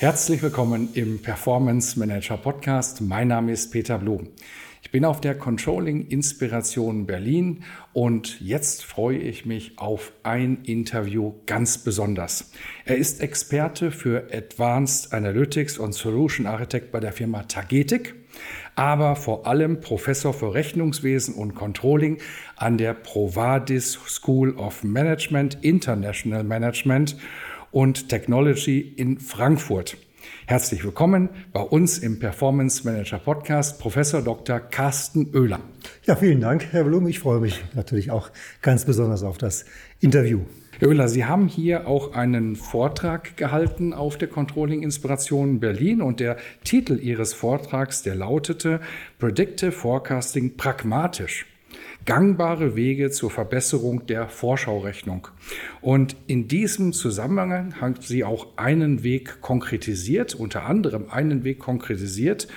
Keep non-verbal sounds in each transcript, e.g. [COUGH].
Herzlich willkommen im Performance Manager Podcast. Mein Name ist Peter Blum. Ich bin auf der Controlling Inspiration Berlin und jetzt freue ich mich auf ein Interview ganz besonders. Er ist Experte für Advanced Analytics und Solution Architect bei der Firma Tagetik, aber vor allem Professor für Rechnungswesen und Controlling an der Provadis School of Management, International Management und Technology in Frankfurt. Herzlich willkommen bei uns im Performance Manager Podcast, Professor Dr. Carsten Oehler. Ja, vielen Dank, Herr Blum. Ich freue mich natürlich auch ganz besonders auf das Interview. Herr Oehler, Sie haben hier auch einen Vortrag gehalten auf der Controlling Inspiration Berlin und der Titel Ihres Vortrags, der lautete Predictive Forecasting pragmatisch gangbare Wege zur Verbesserung der Vorschaurechnung. Und in diesem Zusammenhang haben Sie auch einen Weg konkretisiert, unter anderem einen Weg konkretisiert,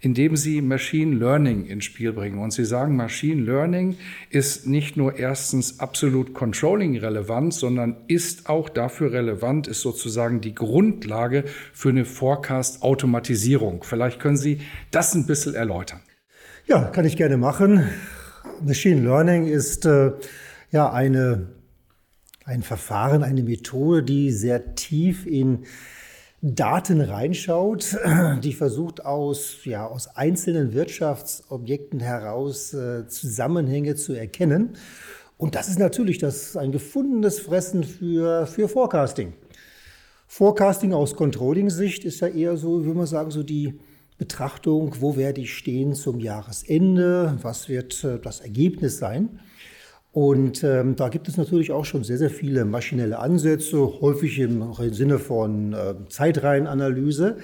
indem sie Machine Learning ins Spiel bringen. Und sie sagen, Machine Learning ist nicht nur erstens absolut Controlling relevant, sondern ist auch dafür relevant, ist sozusagen die Grundlage für eine Forecast-Automatisierung. Vielleicht können Sie das ein bisschen erläutern. Ja, kann ich gerne machen. Machine Learning ist äh, ja eine, ein Verfahren, eine Methode, die sehr tief in Daten reinschaut, die versucht aus, ja, aus einzelnen Wirtschaftsobjekten heraus äh, Zusammenhänge zu erkennen. Und das ist natürlich das, ein gefundenes Fressen für, für Forecasting. Forecasting aus Controlling-Sicht ist ja eher so, wie man sagen, so die, Betrachtung, wo werde ich stehen zum Jahresende, was wird äh, das Ergebnis sein. Und ähm, da gibt es natürlich auch schon sehr, sehr viele maschinelle Ansätze, häufig im Sinne von äh, Zeitreihenanalyse.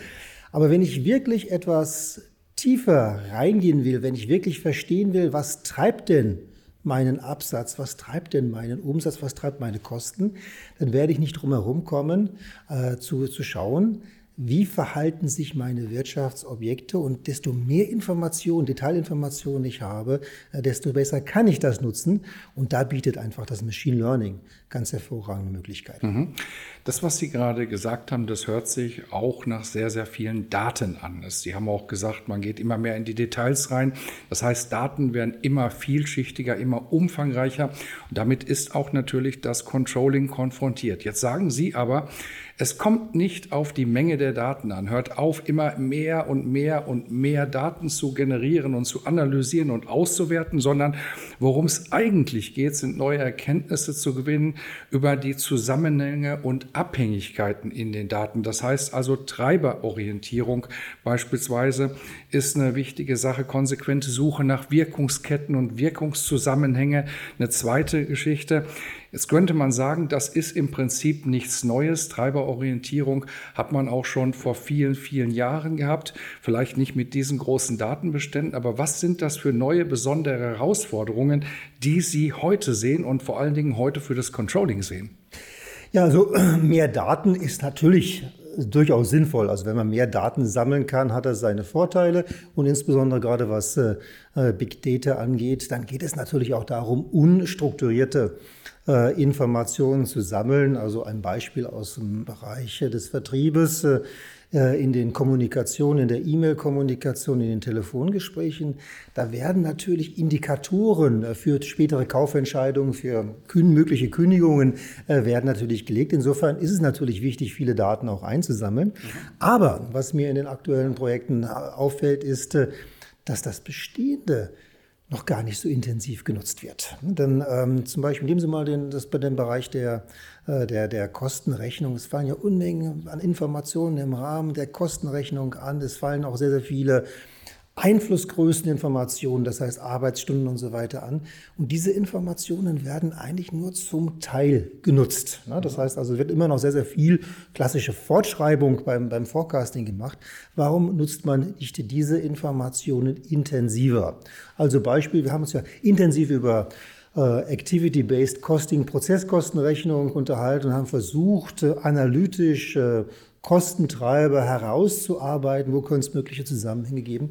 Aber wenn ich wirklich etwas tiefer reingehen will, wenn ich wirklich verstehen will, was treibt denn meinen Absatz, was treibt denn meinen Umsatz, was treibt meine Kosten, dann werde ich nicht drum herum kommen, äh, zu, zu schauen, wie verhalten sich meine Wirtschaftsobjekte und desto mehr Informationen, Detailinformationen ich habe, äh, desto besser kann ich das nutzen. Und da bietet einfach das Machine Learning ganz hervorragende Möglichkeiten. Mhm. Das, was Sie gerade gesagt haben, das hört sich auch nach sehr, sehr vielen Daten an. Sie haben auch gesagt, man geht immer mehr in die Details rein. Das heißt, Daten werden immer vielschichtiger, immer umfangreicher. Und damit ist auch natürlich das Controlling konfrontiert. Jetzt sagen Sie aber, es kommt nicht auf die Menge der Daten an. Hört auf, immer mehr und mehr und mehr Daten zu generieren und zu analysieren und auszuwerten, sondern worum es eigentlich geht, sind neue Erkenntnisse zu gewinnen über die Zusammenhänge und Abhängigkeiten in den Daten. Das heißt also Treiberorientierung beispielsweise ist eine wichtige Sache, konsequente Suche nach Wirkungsketten und Wirkungszusammenhänge. Eine zweite Geschichte Jetzt könnte man sagen, das ist im Prinzip nichts Neues. Treiberorientierung hat man auch schon vor vielen, vielen Jahren gehabt. Vielleicht nicht mit diesen großen Datenbeständen, aber was sind das für neue, besondere Herausforderungen, die Sie heute sehen und vor allen Dingen heute für das Controlling sehen? Ja, also [CLEARS THROAT] mehr Daten ist natürlich durchaus sinnvoll. Also wenn man mehr Daten sammeln kann, hat das seine Vorteile. Und insbesondere gerade was äh, äh Big Data angeht, dann geht es natürlich auch darum, unstrukturierte äh, Informationen zu sammeln. Also ein Beispiel aus dem Bereich des Vertriebes. Äh, in den Kommunikationen, in der E-Mail-Kommunikation, in den Telefongesprächen, da werden natürlich Indikatoren äh, für spätere Kaufentscheidungen, für mögliche Kündigungen werden natürlich gelegt. Insofern ist es natürlich wichtig, viele Daten auch einzusammeln. Aber was mir in den aktuellen Projekten auffällt, ist, dass das Bestehende noch gar nicht so intensiv genutzt wird. Denn ähm, zum Beispiel nehmen Sie mal den, das bei dem Bereich der, äh, der, der Kostenrechnung. Es fallen ja Unmengen an Informationen im Rahmen der Kostenrechnung an. Es fallen auch sehr, sehr viele Einflussgrößeninformationen, das heißt Arbeitsstunden und so weiter an. Und diese Informationen werden eigentlich nur zum Teil genutzt. Das heißt also, wird immer noch sehr, sehr viel klassische Fortschreibung beim, beim Forecasting gemacht. Warum nutzt man nicht diese Informationen intensiver? Also Beispiel, wir haben uns ja intensiv über äh, Activity-Based Costing, Prozesskostenrechnung unterhalten und haben versucht, äh, analytisch Kostentreiber herauszuarbeiten, wo könnte es mögliche Zusammenhänge geben.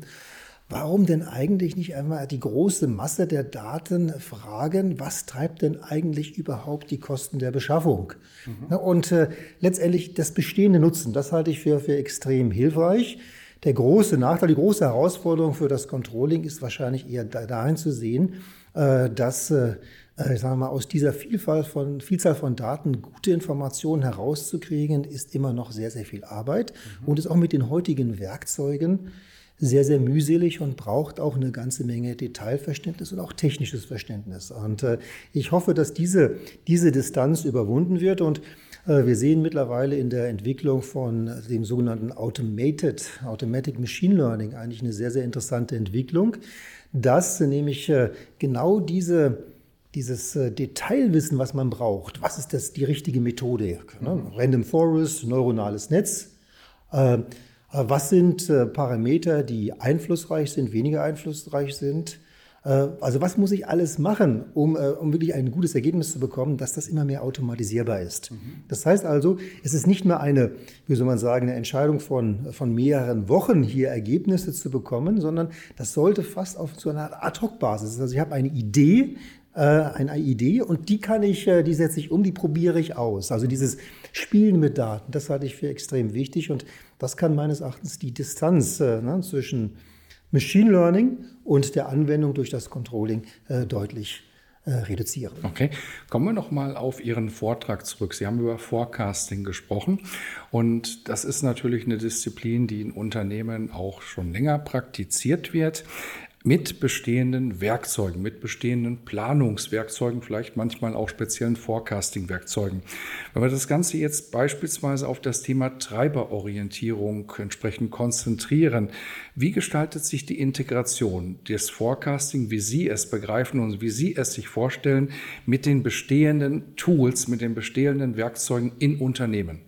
Warum denn eigentlich nicht einmal die große Masse der Daten fragen, was treibt denn eigentlich überhaupt die Kosten der Beschaffung? Mhm. Und äh, letztendlich das bestehende Nutzen, das halte ich für, für extrem hilfreich. Der große Nachteil, die große Herausforderung für das Controlling ist wahrscheinlich eher dahin zu sehen, äh, dass äh, äh, ich sage mal, aus dieser Vielfalt von, Vielzahl von Daten gute Informationen herauszukriegen, ist immer noch sehr, sehr viel Arbeit mhm. und ist auch mit den heutigen Werkzeugen sehr, sehr mühselig und braucht auch eine ganze Menge Detailverständnis und auch technisches Verständnis. Und äh, ich hoffe, dass diese, diese Distanz überwunden wird und äh, wir sehen mittlerweile in der Entwicklung von dem sogenannten Automated, Automatic Machine Learning eigentlich eine sehr, sehr interessante Entwicklung, dass nämlich äh, genau diese dieses äh, Detailwissen, was man braucht, was ist das die richtige Methode? Ne? Random Forest, neuronales Netz, äh, was sind äh, Parameter, die einflussreich sind, weniger einflussreich sind? Äh, also was muss ich alles machen, um, um wirklich ein gutes Ergebnis zu bekommen, dass das immer mehr automatisierbar ist? Mhm. Das heißt also, es ist nicht mehr eine, wie soll man sagen, eine Entscheidung von, von mehreren Wochen, hier Ergebnisse zu bekommen, sondern das sollte fast auf so einer Ad-Hoc-Basis. Also ich habe eine Idee, eine Idee und die kann ich, die setze ich um, die probiere ich aus. Also dieses Spielen mit Daten, das halte ich für extrem wichtig und das kann meines Erachtens die Distanz äh, ne, zwischen Machine Learning und der Anwendung durch das Controlling äh, deutlich äh, reduzieren. Okay, kommen wir noch mal auf Ihren Vortrag zurück. Sie haben über Forecasting gesprochen und das ist natürlich eine Disziplin, die in Unternehmen auch schon länger praktiziert wird mit bestehenden Werkzeugen, mit bestehenden Planungswerkzeugen, vielleicht manchmal auch speziellen Forecasting-Werkzeugen. Wenn wir das Ganze jetzt beispielsweise auf das Thema Treiberorientierung entsprechend konzentrieren, wie gestaltet sich die Integration des Forecasting, wie Sie es begreifen und wie Sie es sich vorstellen, mit den bestehenden Tools, mit den bestehenden Werkzeugen in Unternehmen?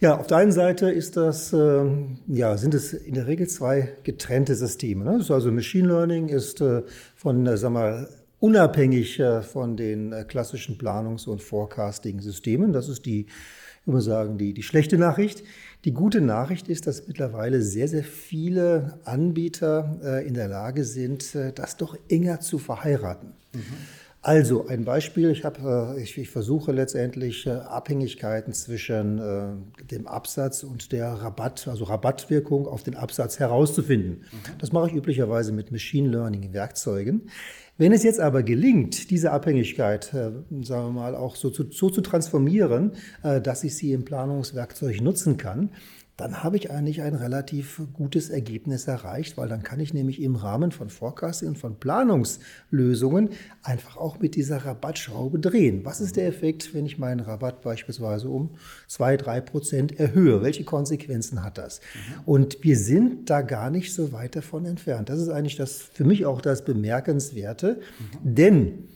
Ja, auf der einen Seite ist das, äh, ja, sind es in der Regel zwei getrennte Systeme. Ne? also Machine Learning ist äh, von, äh, sag mal, unabhängig äh, von den äh, klassischen Planungs- und Forecasting-Systemen. Das ist die, ich würde sagen, die, die schlechte Nachricht. Die gute Nachricht ist, dass mittlerweile sehr, sehr viele Anbieter äh, in der Lage sind, das doch enger zu verheiraten. Mhm. Also ein Beispiel, ich, hab, äh, ich, ich versuche letztendlich äh, Abhängigkeiten zwischen äh, dem Absatz und der Rabatt, also Rabattwirkung auf den Absatz herauszufinden. Mhm. Das mache ich üblicherweise mit Machine Learning Werkzeugen. Wenn es jetzt aber gelingt, diese Abhängigkeit, sagen wir mal, auch so zu, so zu transformieren, dass ich sie im Planungswerkzeug nutzen kann, dann habe ich eigentlich ein relativ gutes Ergebnis erreicht, weil dann kann ich nämlich im Rahmen von Forecasting und von Planungslösungen einfach auch mit dieser Rabattschraube drehen. Was ist der Effekt, wenn ich meinen Rabatt beispielsweise um zwei, drei Prozent erhöhe? Welche Konsequenzen hat das? Mhm. Und wir sind da gar nicht so weit davon entfernt. Das ist eigentlich das, für mich auch das Bemerkenswerte, mhm. denn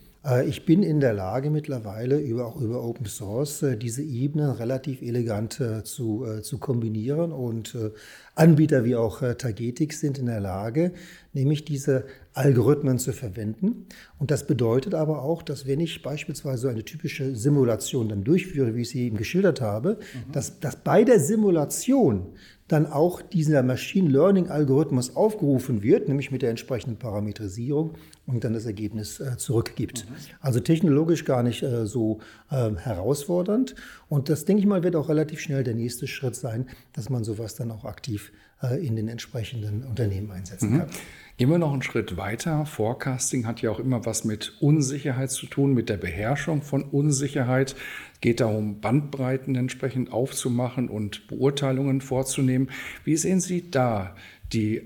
ich bin in der Lage mittlerweile über, auch über Open Source äh, diese Ebenen relativ elegant äh, zu, zu kombinieren und Anbieter wie auch Tagetik sind in der Lage, nämlich diese Algorithmen zu verwenden. Und das bedeutet aber auch, dass wenn ich beispielsweise eine typische Simulation dann durchführe, wie ich sie eben geschildert habe, mhm. dass, dass bei der Simulation dann auch dieser Machine Learning Algorithmus aufgerufen wird, nämlich mit der entsprechenden Parametrisierung und dann das Ergebnis äh, zurückgibt. Mhm. Also technologisch gar nicht äh, so äh, herausfordernd. Und das, denke ich mal, wird auch relativ schnell der nächste Schritt sein, dass man sowas dann auch aktiv äh, in den entsprechenden Unternehmen einsetzen mhm. kann. Gehen wir noch einen Schritt weiter. Forecasting hat ja auch immer was mit Unsicherheit zu tun, mit der Beherrschung von Unsicherheit. Geht darum, Bandbreiten entsprechend aufzumachen und Beurteilungen vorzunehmen. Wie sehen Sie da die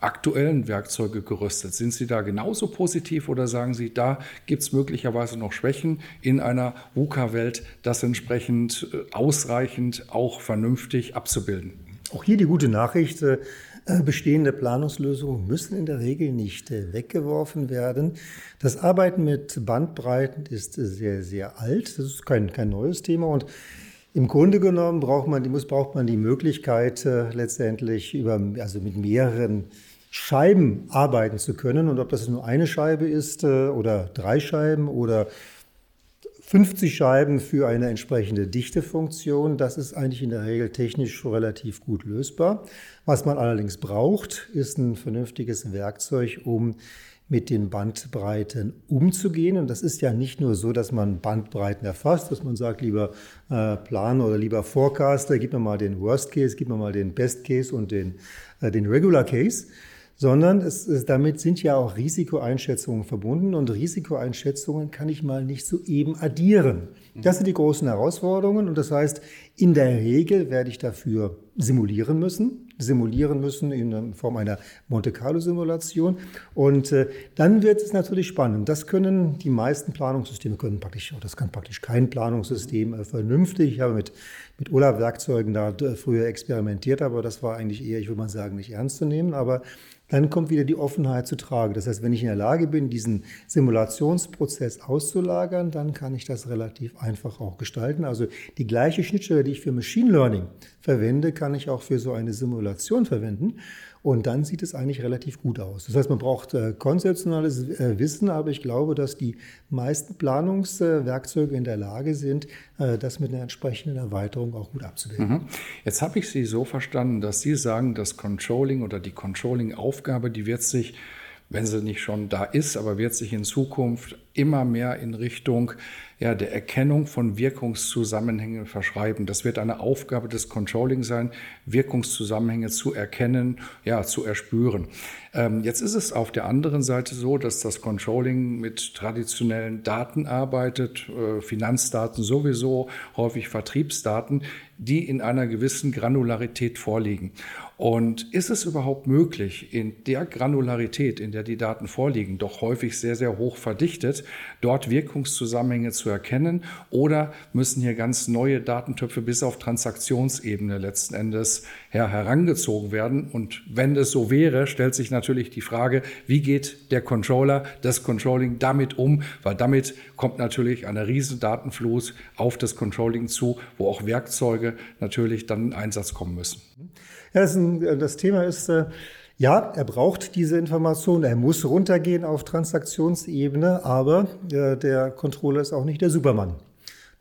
aktuellen Werkzeuge gerüstet? Sind Sie da genauso positiv oder sagen Sie, da gibt es möglicherweise noch Schwächen in einer VUCA-Welt, das entsprechend äh, ausreichend auch vernünftig abzubilden? Auch hier die gute Nachricht. Äh, Äh, bestehende Planungslösungen müssen in der Regel nicht äh, weggeworfen werden. Das Arbeiten mit Bandbreiten ist sehr, sehr alt. Das ist kein, kein neues Thema und im Grunde genommen braucht man, muss, braucht man die Möglichkeit, letztendlich über, also mit mehreren Scheiben arbeiten zu können. Und ob das nur eine Scheibe ist oder drei Scheiben oder 50 Scheiben für eine entsprechende Dichtefunktion, das ist eigentlich in der Regel technisch relativ gut lösbar. Was man allerdings braucht, ist ein vernünftiges Werkzeug, um mit den Bandbreiten umzugehen. Und das ist ja nicht nur so, dass man Bandbreiten erfasst, dass man sagt, lieber äh, Plan oder lieber Forecaster, gib mir mal den Worst Case, gib mir mal den Best Case und den, äh, den Regular Case, sondern es, es, damit sind ja auch Risikoeinschätzungen verbunden und Risikoeinschätzungen kann ich mal nicht so eben addieren. Das sind die großen Herausforderungen und das heißt, in der Regel werde ich dafür simulieren müssen, simulieren müssen in Form einer Monte Carlo Simulation und äh, dann wird es natürlich spannend. Das können die meisten Planungssysteme können praktisch, das kann praktisch kein Planungssystem äh, vernünftig. Ich habe mit mit Olaf Werkzeugen da äh, früher experimentiert, aber das war eigentlich eher, ich würde mal sagen, nicht ernst zu nehmen, aber dann kommt wieder die Offenheit zu tragen. Das heißt, wenn ich in der Lage bin, diesen Simulationsprozess auszulagern, dann kann ich das relativ einfach auch gestalten. Also die gleiche Schnittstelle, die ich für Machine Learning verwende, kann ich auch für so eine Simulation verwenden. Und dann sieht es eigentlich relativ gut aus. Das heißt, man braucht äh, konzeptionelles äh, Wissen, aber ich glaube, dass die meisten Planungswerkzeuge in der Lage sind, äh, das mit einer entsprechenden Erweiterung auch gut abzudecken. Mhm. Jetzt habe ich Sie so verstanden, dass Sie sagen, das Controlling oder die Controlling-Aufgabe, die wird sich wenn sie nicht schon da ist, aber wird sich in Zukunft immer mehr in Richtung ja, der Erkennung von Wirkungszusammenhängen verschreiben. Das wird eine Aufgabe des Controlling sein, Wirkungszusammenhänge zu erkennen, ja, zu erspüren. Ähm, jetzt ist es auf der anderen Seite so, dass das Controlling mit traditionellen Daten arbeitet, äh, Finanzdaten sowieso, häufig Vertriebsdaten, die in einer gewissen Granularität vorliegen. Und ist es überhaupt möglich, in der Granularität, in der die Daten vorliegen, doch häufig sehr, sehr hoch verdichtet, dort Wirkungszusammenhänge zu erkennen? Oder müssen hier ganz neue Datentöpfe bis auf Transaktionsebene letzten Endes her herangezogen werden? Und wenn es so wäre, stellt sich natürlich die Frage, wie geht der Controller, das Controlling damit um? Weil damit kommt natürlich eine riesen Datenflut auf das Controlling zu, wo auch Werkzeuge natürlich dann in Einsatz kommen müssen. Ja, das, ein, das Thema ist, äh, ja, er braucht diese Information, er muss runtergehen auf Transaktionsebene, aber äh, der Controller ist auch nicht der Supermann.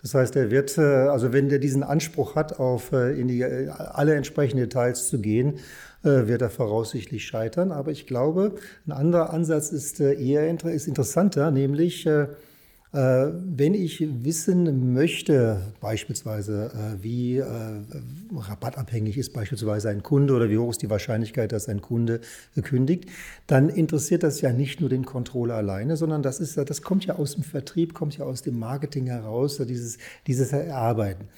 Das heißt, er wird, äh, also wenn der diesen Anspruch hat, auf äh, in die, äh, alle entsprechenden Details zu gehen, äh, wird er voraussichtlich scheitern. Aber ich glaube, ein anderer Ansatz ist eher ist interessanter, nämlich äh, wenn ich wissen möchte, beispielsweise, äh, wie äh, rabattabhängig ist beispielsweise ein Kunde oder wie hoch ist die Wahrscheinlichkeit, dass ein Kunde kündigt, dann interessiert das ja nicht nur den Controller alleine, sondern das, ist, das kommt ja aus dem Vertrieb, kommt ja aus dem Marketing heraus, dieses, dieses Erarbeiten.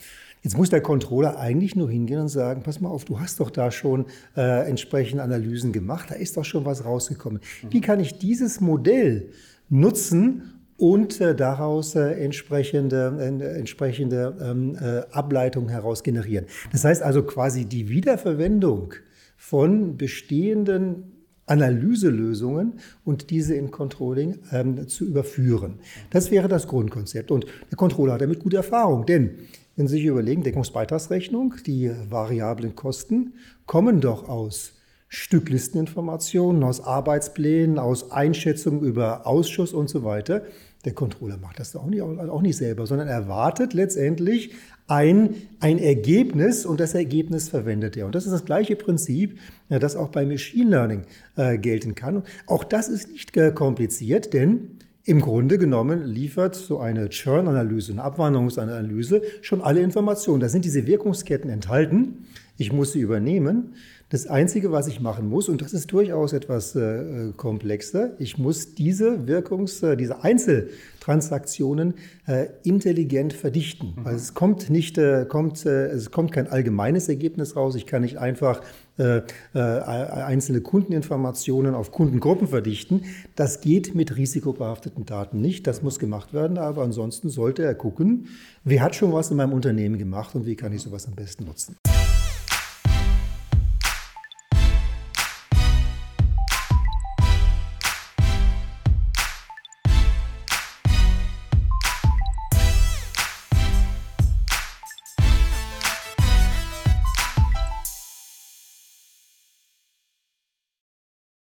Jetzt muss der Controller eigentlich nur hingehen und sagen, pass mal auf, du hast doch da schon äh, entsprechende Analysen gemacht, da ist doch schon was rausgekommen. Wie kann ich dieses Modell nutzen, und äh, daraus äh, entsprechende, äh, entsprechende ähm, äh, Ableitungen heraus generieren. Das heißt also quasi die Wiederverwendung von bestehenden Analyselösungen und diese in Controlling ähm, zu überführen. Das wäre das Grundkonzept. Und der Controller hat damit gute Erfahrung, denn wenn Sie sich überlegen, Deckungsbeitragsrechnung, die variablen Kosten kommen doch aus Stücklisteninformationen, aus Arbeitsplänen, aus Einschätzungen über Ausschuss und so weiter. Der Controller macht das auch nicht, auch nicht selber, sondern erwartet letztendlich ein, ein Ergebnis und das Ergebnis verwendet er. Und das ist das gleiche Prinzip, das auch bei Machine Learning äh, gelten kann. Auch das ist nicht äh, kompliziert, denn im Grunde genommen liefert so eine Churn-Analyse, eine Abwanderungsanalyse schon alle Informationen. Da sind diese Wirkungsketten enthalten. Ich muss sie übernehmen. Das Einzige, was ich machen muss, und das ist durchaus etwas äh, komplexer, ich muss diese Wirkungs-, äh, diese Einzeltransaktionen äh, intelligent verdichten. Mhm. Also es kommt nicht, äh, kommt, äh, es kommt kein allgemeines Ergebnis raus. Ich kann nicht einfach äh, einzelne Kundeninformationen auf Kundengruppen verdichten. Das geht mit risikobehafteten Daten nicht. Das muss gemacht werden. Aber ansonsten sollte er gucken, wer hat schon was in meinem Unternehmen gemacht und wie kann ich sowas am besten nutzen.